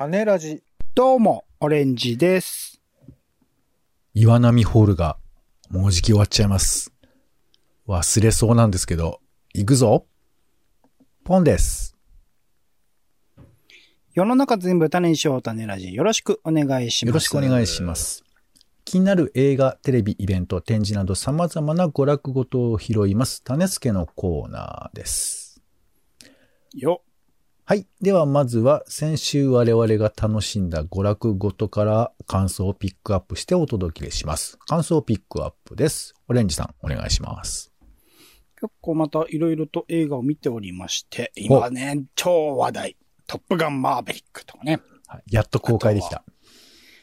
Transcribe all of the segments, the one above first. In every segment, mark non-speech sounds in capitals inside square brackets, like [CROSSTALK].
種ラジ。どうも、オレンジです。岩波ホールがもうじき終わっちゃいます。忘れそうなんですけど、行くぞポンです。世の中全部種にしよう種ラジ。よろしくお願いします。よろしくお願いしま。す。気になる映画、テレビ、イベント、展示など様々な娯楽ごとを拾います。種付けのコーナーです。よ。はい。ではまずは先週我々が楽しんだ娯楽ごとから感想をピックアップしてお届けします。感想ピックアップです。オレンジさん、お願いします。結構またいろいろと映画を見ておりまして、今ね、超話題。トップガンマーベリックとかね。はいやっと公開できた。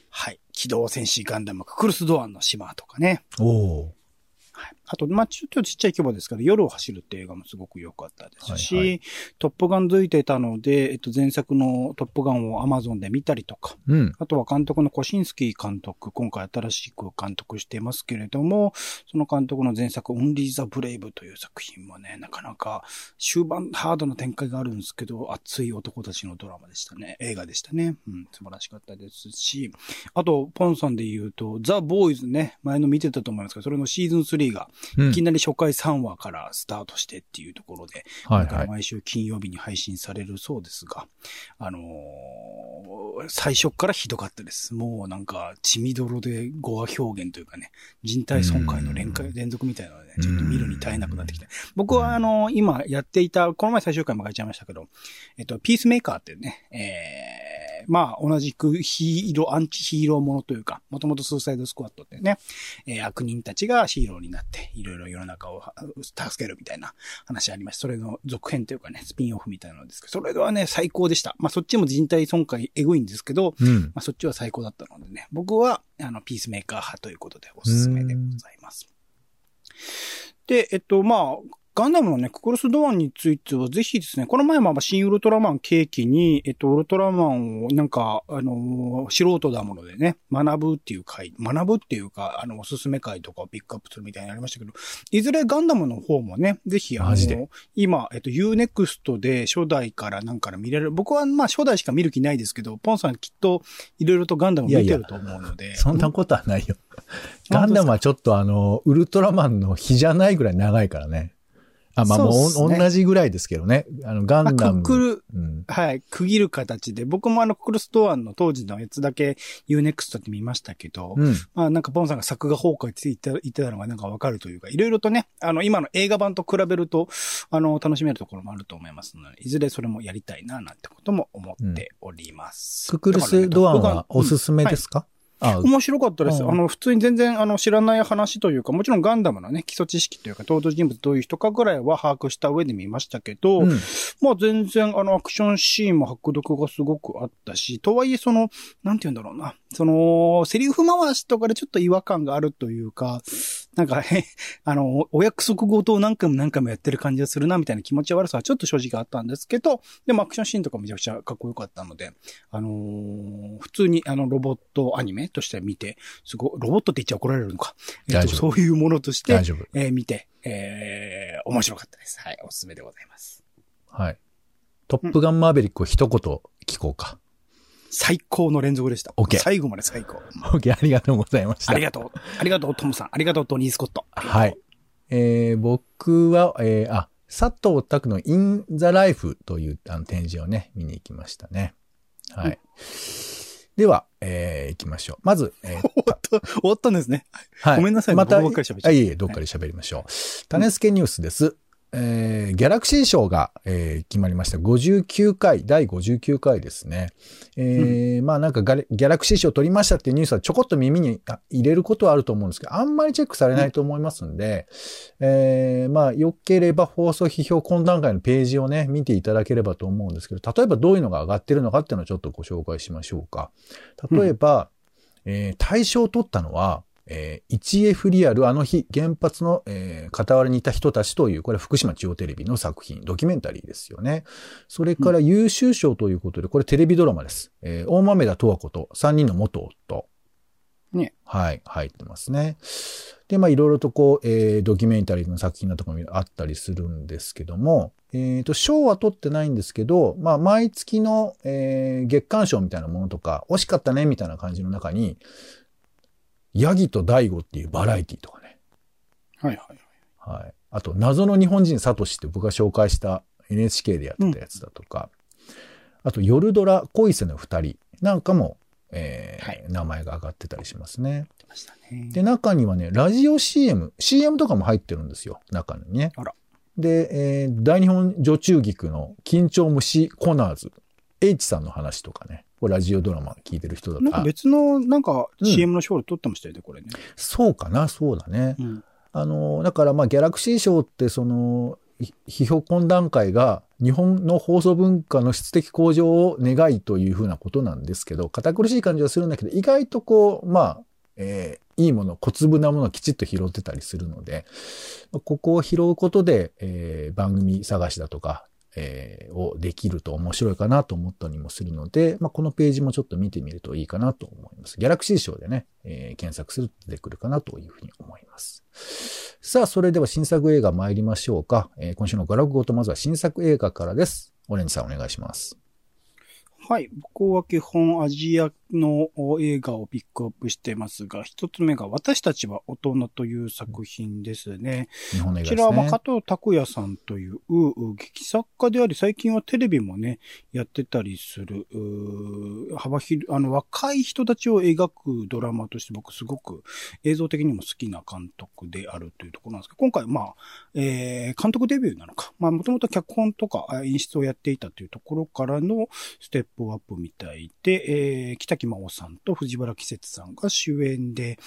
はい。機動戦士ガンダムククルスドアンの島とかね。おおはい。あと、まあ、ちょっとちっちゃい規模ですけど、夜を走るって映画もすごく良かったですし、はいはトップガン付いてたので、えっと、前作のトップガンを Amazon で見たりとか、ー。うん。あとは監督のコシンスキー監督、今回新しく監督していますけれども、その監督の前作、オンリー・ザ・ブレイブという作品もね、なかなか終盤ハードな展開があるんですけど、熱い男たちのドラマでしたね。映画でしたね。うん、素晴らしかったですし、あと、ポンさんで言うと、ザ・ボーイズね、前の見てたと思いますけど、それのシーズン3が、うんいきなり初回3話からスタートしてっていうところで、はいはい。毎週金曜日に配信されるそうですが、あのー最初からひどかったです。もうなんか、血みどろで語話表現というかね、人体損壊の連連続みたいなので、ね、ちょっと見るに耐えなくなってきて。僕はあのー今やっていた、この前最終回も書いちゃいましたけど、えっと、ピースメーカーっていうね、えー、まあ、同じくヒーロー、アンチヒーローものというか、もともとスーサイドスクワットってね、えー悪人たちがヒーローになって、いろいろ世の中をは助けるみたいな話ありました。それの続編というかね、スピンオフみたいなのですけど、それはね、最高でした。まあ、そっちも人体損壊エグいんですけど、うん。まあ、そっちは最高だったのでね、僕は、あの、ピースメーカー派ということでおすすめでございます。で、えっと、まあ、ガンダムのね、ククルスドアンについては、ぜひですね、この前もまあ新ウルトラマン契機に、えっと、ウルトラマンをなんか、あのー素人だものでね、学ぶっていう回、学ぶっていうか、あの、おすすめ回とかをピックアップするみたいになりましたけど、いずれガンダムの方もね、ぜひ、あの今、えっと、Unext で初代からなんから見れる。僕はまあ初代しか見る気ないですけど、ポンさんきっといろいろとガンダム見てると思うので。そんなことはないよ。ガンダムはちょっとあの、ウルトラマンの日じゃないぐらい長いからね。あ、まあもう、ね同じぐらいですけどね。あの、ガンダム。まあるうん。はい、区切る形で、僕もあの、ククルストアンの当時のやつだけ Unext って見ましたけど、うん。まあなんかポンさんが作画崩壊って言って言ってたのがなんかわかるというか、いろいろとね、あの、今の映画版と比べると、あの、楽しめるところもあると思いますので、いずれそれもやりたいな、なんてことも思っております。ククルスドアンはおすすすめですか、あ、面白かったです。うんあの、普通に全然、あの、知らない話というか、もちろんガンダムのね、基礎知識というか、登場人物どういう人かぐらいは把握した上で見ましたけど、うん。まあ全然、あの、アクションシーンも迫力がすごくあったし、とはいえ、その、なんて言うんだろうな、その、セリフ回しとかでちょっと違和感があるというか、なんか、へ、[LAUGHS] あの、お約束事を何回も何回もやってる感じがするな、みたいな気持ち悪さはちょっと正直あったんですけど、でもアクションシーンとかめちゃくちゃかっこよかったので、あのー普通にあの、ロボットアニメとして見て、すごい、ロボットって言っちゃ怒られるのか。えっと、そういうものとして大、丈夫。えー見て、えー面白かったです。はい、おすすめでございます。はい。トップガンマーベリックを一言聞こうか。最高の連続でした。OK 最後まで最高。OK、ありがとうございました。ありがとう。ありがとう、トムさん。ありがとう、トニー・スコット。はい。えー僕は、えーあ、佐藤拓の In the Life というあの展示をね、見に行きましたね。はい。うんでは、えー行きましょう。まず、えー [LAUGHS] 終わった、終わったんですね。はい。ごめんなさいまた、僕ばっかり喋っちゃいえいえ、どっかで喋りましょう。種付けニュースです。えーギャラクシー賞が、えー決まりました。59回、第59回ですね。えーまあなんかギャラクシー賞取りましたっていうニュースはちょこっと耳にあ入れることはあると思うんですけど、あんまりチェックされないと思いますんで、えーまあ良ければ放送批評懇談会のページをね、見ていただければと思うんですけど、例えばどういうのが上がってるのかっていうのをちょっとご紹介しましょうか。例えば、えー大賞を取ったのは、えー、1F リアルあの日原発の、えー傍らにいた人たちという、これは福島中央テレビの作品、ドキュメンタリーですよね。それから優秀賞ということで、これテレビドラマです。えー大豆田十和子と3人の元夫。ね。はい、入ってますね。で、まあいろいろとこう、えー、ドキュメンタリーの作品のところもあったりするんですけども、えっ、と、賞は取ってないんですけど、まあ毎月の、えー、月間賞みたいなものとか、惜しかったねみたいな感じの中に、ヤギと大悟っていうバラエティとかね。はいはいはい。はい。あと、謎の日本人サトシって僕が紹介した NHK でやってたやつだとか、あと、夜ドラ恋せの二人なんかも、えーはい名前が上がってたりしますね。ね。で、中にはね、ラジオ CM、CM とかも入ってるんですよ、中にね。あらで、えー大日本女中菊の緊張虫コナーズ、H さんの話とかね、これラジオドラマ聞いてる人だとあなんか別の、なんかうん CM の賞で撮ってましたよね、これね。そうかな、そうだね。うん。あの、だからまあギャラクシー賞ってその、ひ批評懇談会が日本の放送文化の質的向上を願いというふうなことなんですけど、堅苦しい感じはするんだけど、意外とこう、まあ、えーいいもの、小粒なものをきちっと拾ってたりするので、ここを拾うことで、えー番組探しだとか、えーをできると面白いかなと思ったりもするので、まあ、このページもちょっと見てみるといいかなと思います。ギャラクシー賞でね、えー検索すると出てくるかなというふうに思います。さあ、それでは新作映画参りましょうか。えー今週のガラクゴとまずは新作映画からです。オレンジさんお願いします。はい。僕は基本アジアの映画をピックアップしてますが、一つ目が私たちは大人という作品ですね。日本の映画ですこちらは。加藤拓也さんという、劇作家であり、最近はテレビもね、やってたりする、う幅広い、あの、若い人たちを描くドラマとして僕すごく映像的にも好きな監督であるというところなんですけど、今回、まあ、えー、監督デビューなのか。まあ、もともと脚本とかあ演出をやっていたというところからのステップアップみたいで、えー、北真央さんと藤原季節さんが主演で、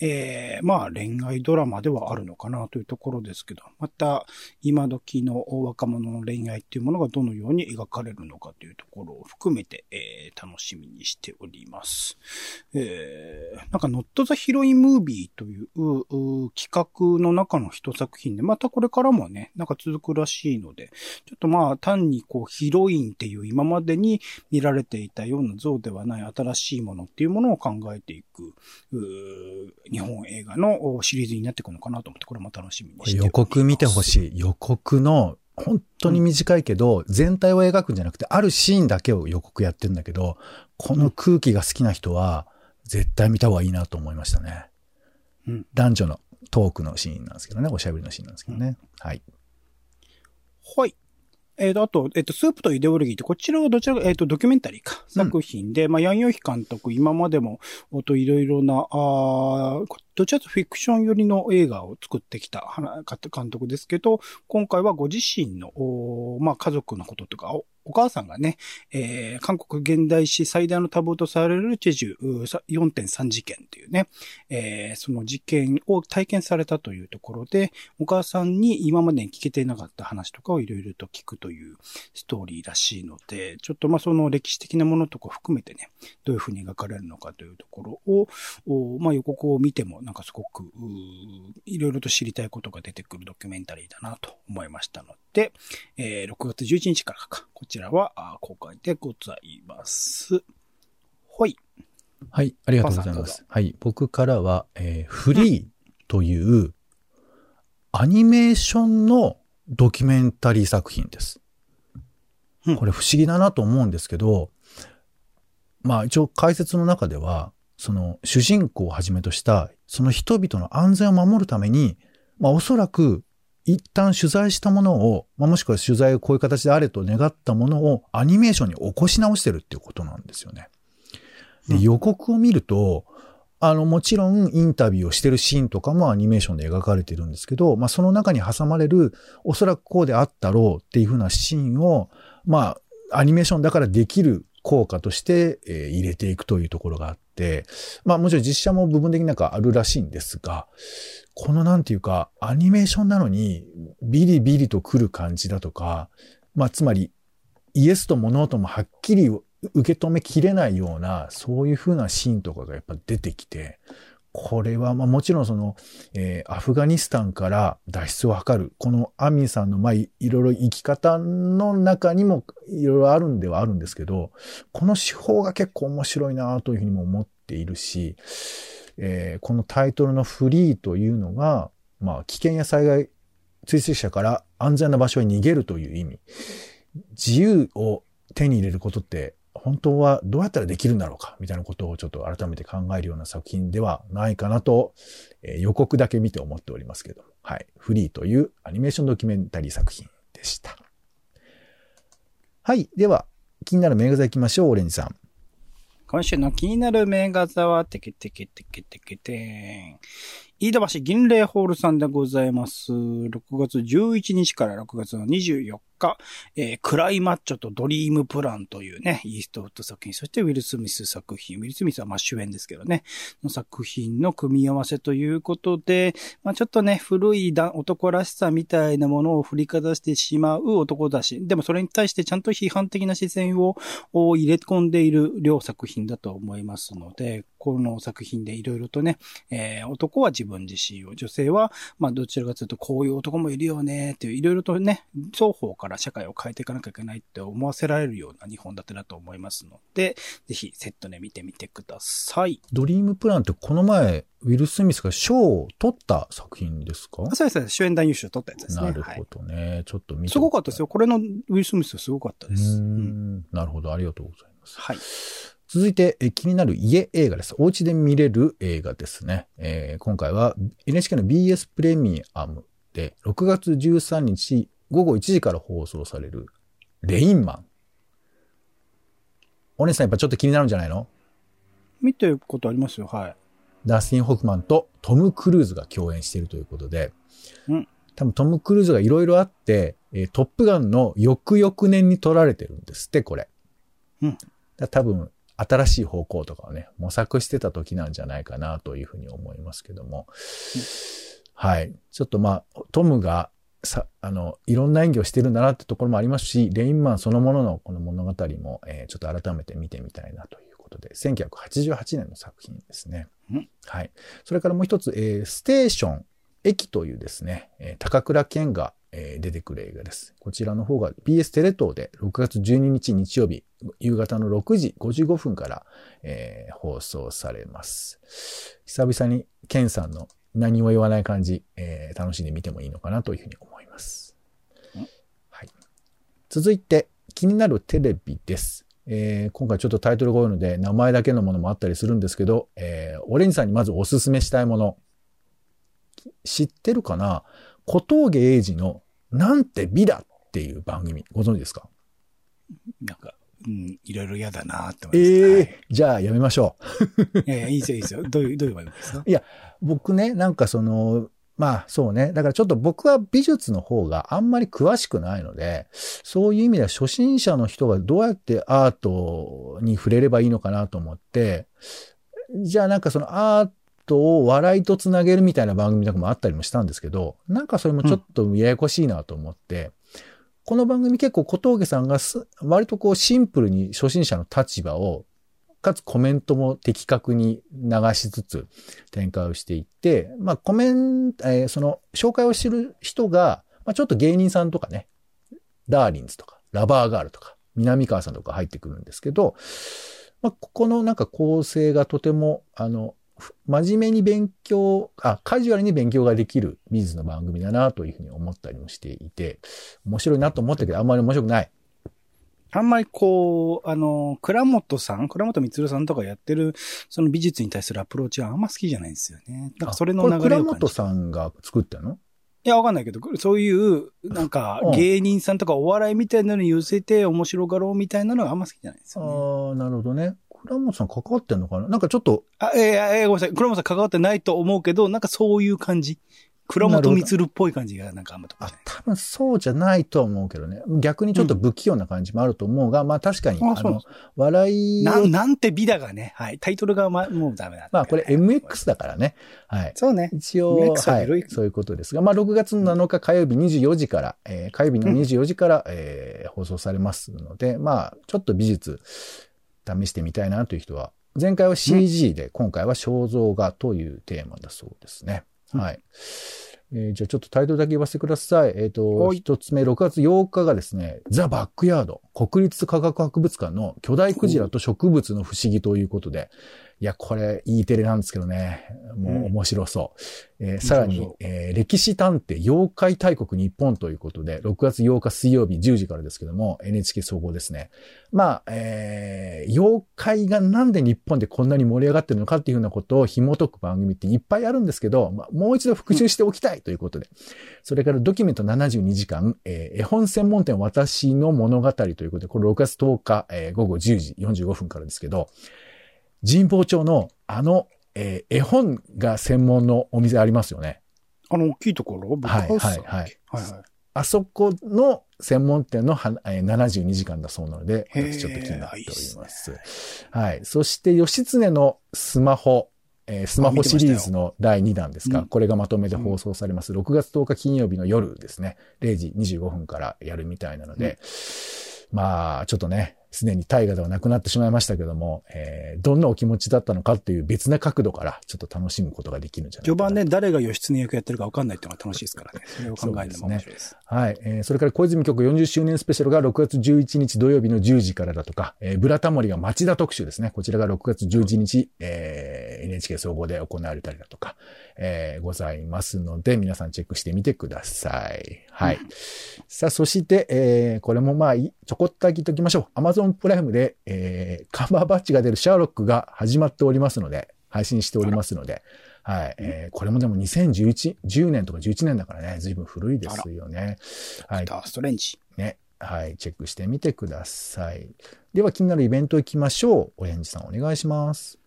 えー、まあ恋愛ドラマではあるのかなというところですけど、また今時の若者の恋愛っていうものがどのように描かれるのかというところを含めて、えー、楽しみにしております。えー、なんか Not the Hero in Movie といううう企画の中の一作品で、またこれからもね、なんか続くらしいので、ちょっとまあ単にこうヒロインっていう今までに見られていたような像ではない新しいものっていうものを考えていく、日本映画のおシリーズになっていくのかなと思って、これも楽しみにこして予告見てほしい。予告の、本当に短いけど、全体を描くんじゃなくて、あるシーンだけを予告やってんだけど、この空気が好きな人は、絶対見た方がいいなと思いましたね。うん男女のトークのシーンなんですけどね、おしゃべりのシーンなんですけどね。はい。はい。えっ、と、あと、えっ、と、スープとイデオロギーって、こちらはどちらか、えっ、と、ドキュメンタリーか、うん。作品で、まあ、ヤンヨヒ監督、今までも、おといろいろな、あーどちらかとフィクション寄りの映画を作ってきた監督ですけど、今回はご自身の、おまあ、家族のこととか、おお母さんがね、えー韓国現代史最大のタブーとされるチェジュ4.3事件っていうね、えーその事件を体験されたというところで、お母さんに今までに聞けていなかった話とかをいろいろと聞くというストーリーらしいので、ちょっとまあその歴史的なものとか含めてね、どういうふうに描かれるのかというところを、まあ予告を見てもなんかすごく、いろいろと知りたいことが出てくるドキュメンタリーだなと思いましたので、えー6月11日からか、こちらはあ公開でございます。ほい。はい、ありがとうございます。はい、僕からは、えーフリーというアニメーションのドキュメンタリー作品です。うんこれ不思議だなと思うんですけど、まあ一応解説の中では、その主人公をはじめとした、その人々の安全を守るために、まあおそらく一旦取材したものを、まあ、もしくは取材をこういう形であれと願ったものをアニメーションに起こし直してるっていうことなんですよね。で、うん予告を見ると、あの、もちろんインタビューをしてるシーンとかもアニメーションで描かれてるんですけど、まあ、その中に挟まれる、おそらくこうであったろうっていう風なシーンを、まあ、アニメーションだからできる効果として、えー入れていくというところがあって、まあもちろん実写も部分的になんかあるらしいんですが、このなんていうか、アニメーションなのにビリビリと来る感じだとか、まあつまりイエスと物音もはっきり受け止めきれないような、そういう風なシーンとかがやっぱ出てきて、これはまあもちろんその、えーアフガニスタンから脱出を図る、このアミンさんのまあいろいろ生き方の中にもいろいろあるんではあるんですけど、この手法が結構面白いなというふうにも思っているし、えーこのタイトルのフリーというのが、まあ、危険や災害追跡者から安全な場所に逃げるという意味。自由を手に入れることって、本当はどうやったらできるんだろうかみたいなことをちょっと改めて考えるような作品ではないかなと、えー予告だけ見て思っておりますけども。はい。フリーというアニメーションドキュメンタリー作品でした。はい。では、気になる名画座行きましょう、オレンジさん。今週の気になる名画座は、てけてけてけてけてん。飯田橋銀霊ホールさんでございます。6月11日から6月の24日、えークライマッチョとドリームプランというね、イーストウッド作品、そしてウィル・スミス作品、ウィル・スミスはまあ主演ですけどね、の作品の組み合わせということで、まあちょっとね、古い男らしさみたいなものを振りかざしてしまう男だし、でもそれに対してちゃんと批判的な視線を入れ込んでいる両作品だと思いますので、この作品でいろいろとね、えー男は自分自身を、女性は、まあどちらかというとこういう男もいるよね、っていういろいろとね、双方から社会を変えていかなきゃいけないって思わせられるような日本立てだと思いますので、ぜひセットで見てみてください。ドリームプランってこの前、ウィル・スミスが賞を取った作品ですか？あそうですね、主演男優賞取ったやつですね。なるほはい。どね。ちょっと見てすごかったですよ。これのウィル・スミスはすごかったです。ん。なるほど。ありがとうございます。はい。続いて、え気になる家映画です。お家で見れる映画ですね。えー今回は NHK の BS プレミアムで6月13日午後1時から放送されるレインマン。お姉さんやっぱちょっと気になるんじゃないの？見てることありますよ。はい。ダスティン・ホフマンとトム・クルーズが共演しているということで、うん多分トム・クルーズがいろいろあって、えートップガンの翌々年に撮られてるんですって、これ。うんだ多分、新しい方向とかをね、模索してた時なんじゃないかなというふうに思いますけども。はい。ちょっとまあ、トムが、さ、あの、いろんな演技をしてるんだなってところもありますし、レインマンそのもののこの物語も、えーちょっと改めて見てみたいなということで、1988年の作品ですね。うんはい。それからもう一つ、えーステーション、駅というですね、えー高倉健が、えー出てくる映画です。こちらの方が BS テレ東で6月12日日曜日、夕方の6時55分から、えー放送されます。久々に健さんの何も言わない感じ、えー楽しんで見てもいいのかなというふうに思いますうん。はい。続いて、気になるテレビです。えー今回ちょっとタイトルが多いので、名前だけのものもあったりするんですけど、えーオレンジさんにまずおすすめしたいもの。知ってるかな？小峠英二のなんて美だっていう番組、ご存知ですか？なんか、うん、いろいろ嫌だなって思えいます。えじゃあやめましょう。いやいや、いいですよ、いいですよ。[LAUGHS] どういう、どういう番組ですか？僕ね、なんかその、まあそうね。だからちょっと僕は美術の方があんまり詳しくないので、そういう意味では初心者の人がどうやってアートに触れればいいのかなと思って、じゃあなんかそのアートを笑いとつなげるみたいな番組とかもあったりもしたんですけど、なんかそれもちょっとややこしいなと思って、この番組結構小峠さんが割とこうシンプルに初心者の立場をかつコメントも的確に流しつつ展開をしていって、まあコメント、えーその紹介をしてる人が、まあちょっと芸人さんとかね、ダーリンズとか、ラバーガールとか、南川さんとか入ってくるんですけど、まあここのなんか構成がとても、あの、真面目に勉強、あ、カジュアルに勉強ができる美術の番組だなというふうに思ったりもしていて、面白いなと思ったけど、あんまり面白くない。あんまりこう、あの、倉本さん、倉本光さんとかやってる、その美術に対するアプローチはあんま好きじゃないんですよね。なんかそれの流れを倉本さんが作ったの？いや、わかんないけど、そういう、なんかうん、芸人さんとかお笑いみたいなのに寄せて面白がろうみたいなのがあんま好きじゃないんですよね。ああ、なるほどね。倉本さん関わってんのかな？なんかちょっと、あ、えー、えー、ごめんなさい。倉本さん関わってないと思うけど、なんかそういう感じ。倉本光っぽい感じがなんかあんまと。あ多分そうじゃないとは思うけどね。逆にちょっと不器用な感じもあると思うが、まあ確かに、あの、笑いをなん、なんて美だがね。はい。タイトルがま、もうダメだまあこれ MX だからね。はい。そうね。一応、ははいそういうことですが、まあ6月の7日火曜日24時から、えー火曜日の24時から、えー放送されますので、まあちょっと美術試してみたいなという人は、前回は CG で、今回は肖像画というテーマだそうですね。うんはい。えーじゃあちょっとタイトルだけ言わせてください。えっ、と、はい一つ目、6月8日がですね、ザ・バックヤード、国立科学博物館の巨大クジラと植物の不思議ということで、いや、これ、E テレなんですけどね。もう面白そう。えーさらにえー歴史探偵妖怪大国日本ということで、6月8日水曜日10時からですけども、NHK 総合ですね。まあ、えー妖怪がなんで日本でこんなに盛り上がってるのかっていうふうなことを紐解く番組っていっぱいあるんですけど、まあ、もう一度復習しておきたいということで。それからドキュメント72時間、えー絵本専門店私の物語ということで、これ6月10日、えー午後10時45分からですけど、神保町のあの、えー絵本が専門のお店ありますよね。あの、大きいところ？ブックハウスさんだっけ？はいはいはいはい。あそこの専門店のはえー72時間だそうなので、私ちょっと気になっておりいいっますね。はい。そして、義経のスマホ、えースマホシリーズの第2弾ですか、うんこれがまとめて放送されます。6月10日金曜日の夜ですね。0時25分からやるみたいなので、まあ、ちょっとね、すでに大河ではなくなってしまいましたけども、えーどんなお気持ちだったのかっていう別な角度から、ちょっと楽しむことができるんじゃないかな。序盤ね、誰が義経役やってるか分かんないっていうのが楽しいですからね。それを考えても面白いです。はい。えーそれから小泉局40周年スペシャルが6月11日土曜日の10時からだとか、えーブラタモリが町田特集ですね。こちらが6月11日、えー NHK 総合で行われたりだとか、えーございますので、皆さんチェックしてみてください。はい。さあ、そして、えーこれもまあい、ちょこっとだけ言っときましょう。Amazon プライムで、えーカバーバッジが出るシャーロックが始まっておりますので、配信しておりますので、はい。えーこれもでも2011、10年とか11年だからね、随分古いですよね。はい。ダーストレンジ。ね。はい。チェックしてみてください。では気になるイベント行きましょう。オレンジさんお願いします。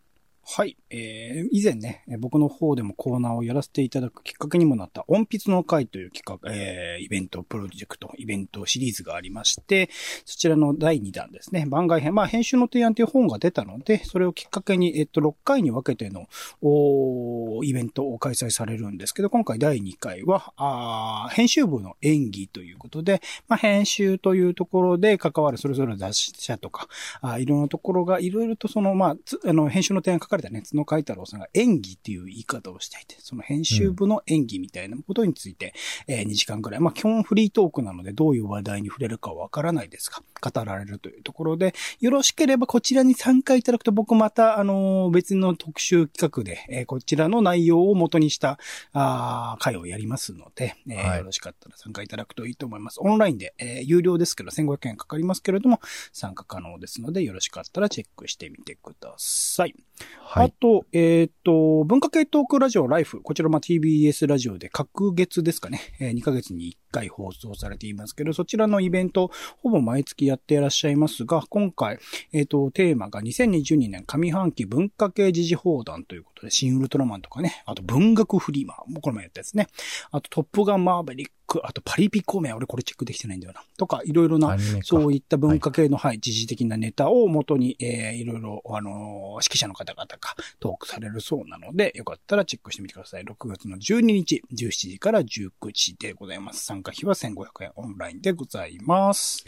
はい。えー、以前ね、僕の方でもコーナーをやらせていただくきっかけにもなった、音筆の会という企画、えー、イベント、プロジェクト、イベントシリーズがありまして、そちらの第2弾ですね、番外編、まあ、編集の提案という本が出たので、それをきっかけに、えっと、6回に分けての、おーイベントを開催されるんですけど、今回第2回は、あ編集部の演技ということで、まあ、編集というところで関わるそれぞれの雑誌社とか、あいろんなところがいろいろとその、まあ、あの、編集の提案かれたね、角海太郎さんが演技っていう言い方をしていて、その編集部の演技みたいなことについて、えー2時間くらい、まあ、基本フリートークなのでどういう話題に触れるかはわからないですが、語られるというところで、よろしければこちらに参加いただくと僕また、あのー別の特集企画で、えーこちらの内容を元にした、あー会をやりますので、えーはいよろしかったら参加いただくといいと思います。オンラインで、えー有料ですけど、1500円かかりますけれども、参加可能ですので、よろしかったらチェックしてみてください。はい。あと、えっ、と、文化系トークラジオライフ。こちらまあ TBS ラジオで各月ですかね。えー2ヶ月に1回放送されていますけど、そちらのイベント、ほぼ毎月やっていらっしゃいますが、今回、えっ、と、テーマが2022年上半期文化系時事放談ということで、新ウルトラマンとかね、あと文学フリーマ、もこれもやったやつね。あとトップガンマーベリック、あとパリピコメ、俺これチェックできてないんだよな。とか、いろいろなそういった文化系の、はい、時事的なネタを元に、えー、いろいろ、あのー指揮者の方々がトークされるそうなので、よかったらチェックしてみてください。6月の12日、17時から19時でございます。参加費は1500円オンラインでございます。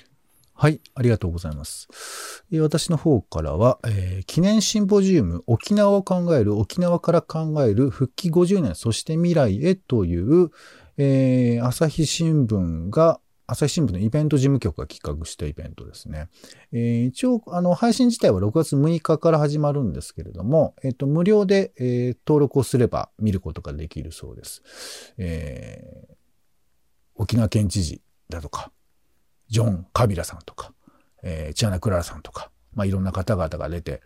はい、ありがとうございます。えー私の方からは、えー記念シンポジウム、沖縄を考える、沖縄から考える復帰50年、そして未来へという、えー朝日新聞が、朝日新聞のイベント事務局が企画したイベントですね。えー一応、あの、配信自体は6月6日から始まるんですけれども、えっ、と、無料で、えー登録をすれば見ることができるそうです。えー沖縄県知事だとか、ジョン・カビラさんとか、えーチアナ・クララさんとか、まあ、いろんな方々が出て、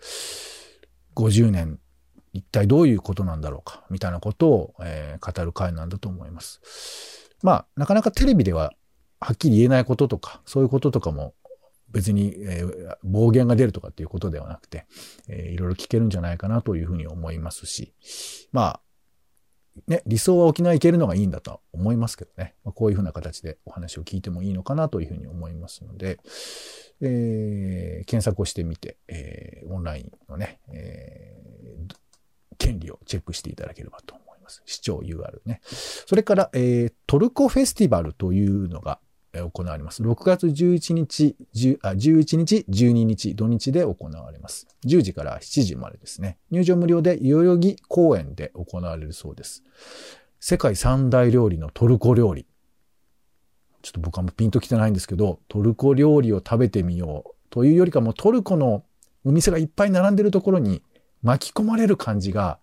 50年、一体どういうことなんだろうか、みたいなことを、えー語る会なんだと思います。まあ、なかなかテレビでははっきり言えないこととか、そういうこととかも別に、えー暴言が出るとかっていうことではなくて、えーいろいろ聞けるんじゃないかなというふうに思いますし、まあ、ね、理想は沖縄行けるのがいいんだとは思いますけどね。まあ、こういうふうな形でお話を聞いてもいいのかなというふうに思いますので、えー検索をしてみて、えーオンラインのね、えー権利をチェックしていただければと思います。視聴 UR ね。それから、えートルコフェスティバルというのが、行われます。6月11日、10あ11日、12日、土日で行われます。10時から7時までですね。入場無料で代々木公園で行われるそうです。世界三大料理のトルコ料理。ちょっと僕はもうピンときてないんですけど、トルコ料理を食べてみようというよりかもトルコのお店がいっぱい並んでるところに巻き込まれる感じが、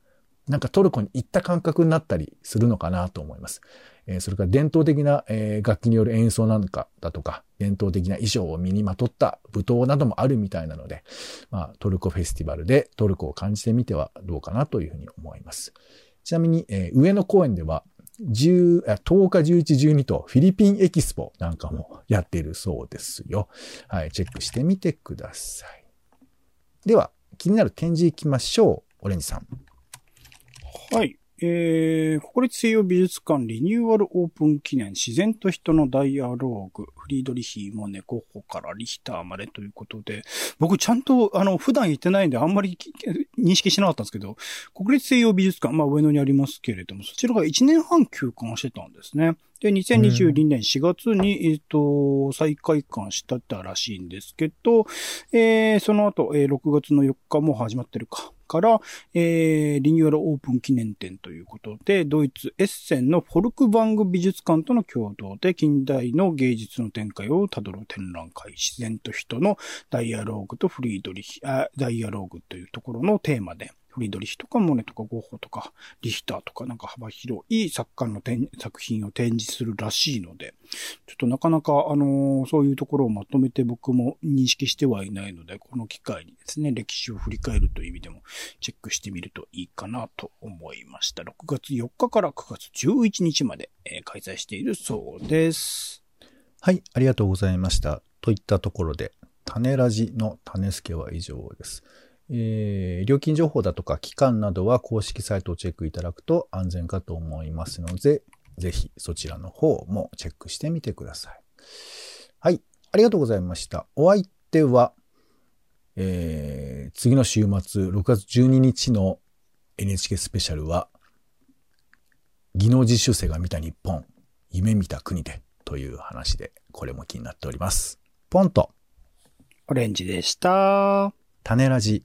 なんかトルコに行った感覚になったりするのかなと思います。えー、それから伝統的な、えー、楽器による演奏なんかだとか、伝統的な衣装を身にまとった舞踏などもあるみたいなので、まあ、トルコフェスティバルでトルコを感じてみてはどうかなというふうに思います。ちなみに、えー、上野公園では、10, 10日、11、12とフィリピンエキスポなんかもやっているそうですよ。はい、チェックしてみてください。では、気になる展示行きましょう。オレンジさん。はい。えー、国立西洋美術館リニューアルオープン記念自然と人のダイアローグ、フリードリヒーもネコホからリヒターまでということで、僕ちゃんとあの普段行ってないんであんまり認識してなかったんですけど、国立西洋美術館、まあ上野にありますけれども、そちらが1年半休館してたんですね。で、2022年4月に、えっ、と、再開館したったらしいんですけど、えー、その後、えー、6月の4日も始まってるか。から、えー、リニューアルオープン記念展ということで、ドイツエッセンのフォルクバング美術館との共同で近代の芸術の展開をたどる展覧会、自然と人のダイアローグとフリードリヒ、あダイアローグというところのテーマで、フリードリヒとかモネとかゴッホとかリヒターとかなんか幅広い作家の作品を展示するらしいので、ちょっとなかなかあのー、そういうところをまとめて僕も認識してはいないので、この機会にですね、歴史を振り返るという意味でもチェックしてみるといいかなと思いました。6月4日から9月11日まで、えー、開催しているそうです。はい、ありがとうございました。といったところで、種ラジの種付けは以上です。えー、料金情報だとか期間などは公式サイトをチェックいただくと安全かと思いますので、ぜひそちらの方もチェックしてみてください。はい。ありがとうございました。お相手は、えー、次の週末、6月12日の NHK スペシャルは、技能実習生が見た日本、夢見た国でという話で、これも気になっております。ポンと。オレンジでした。種ラジ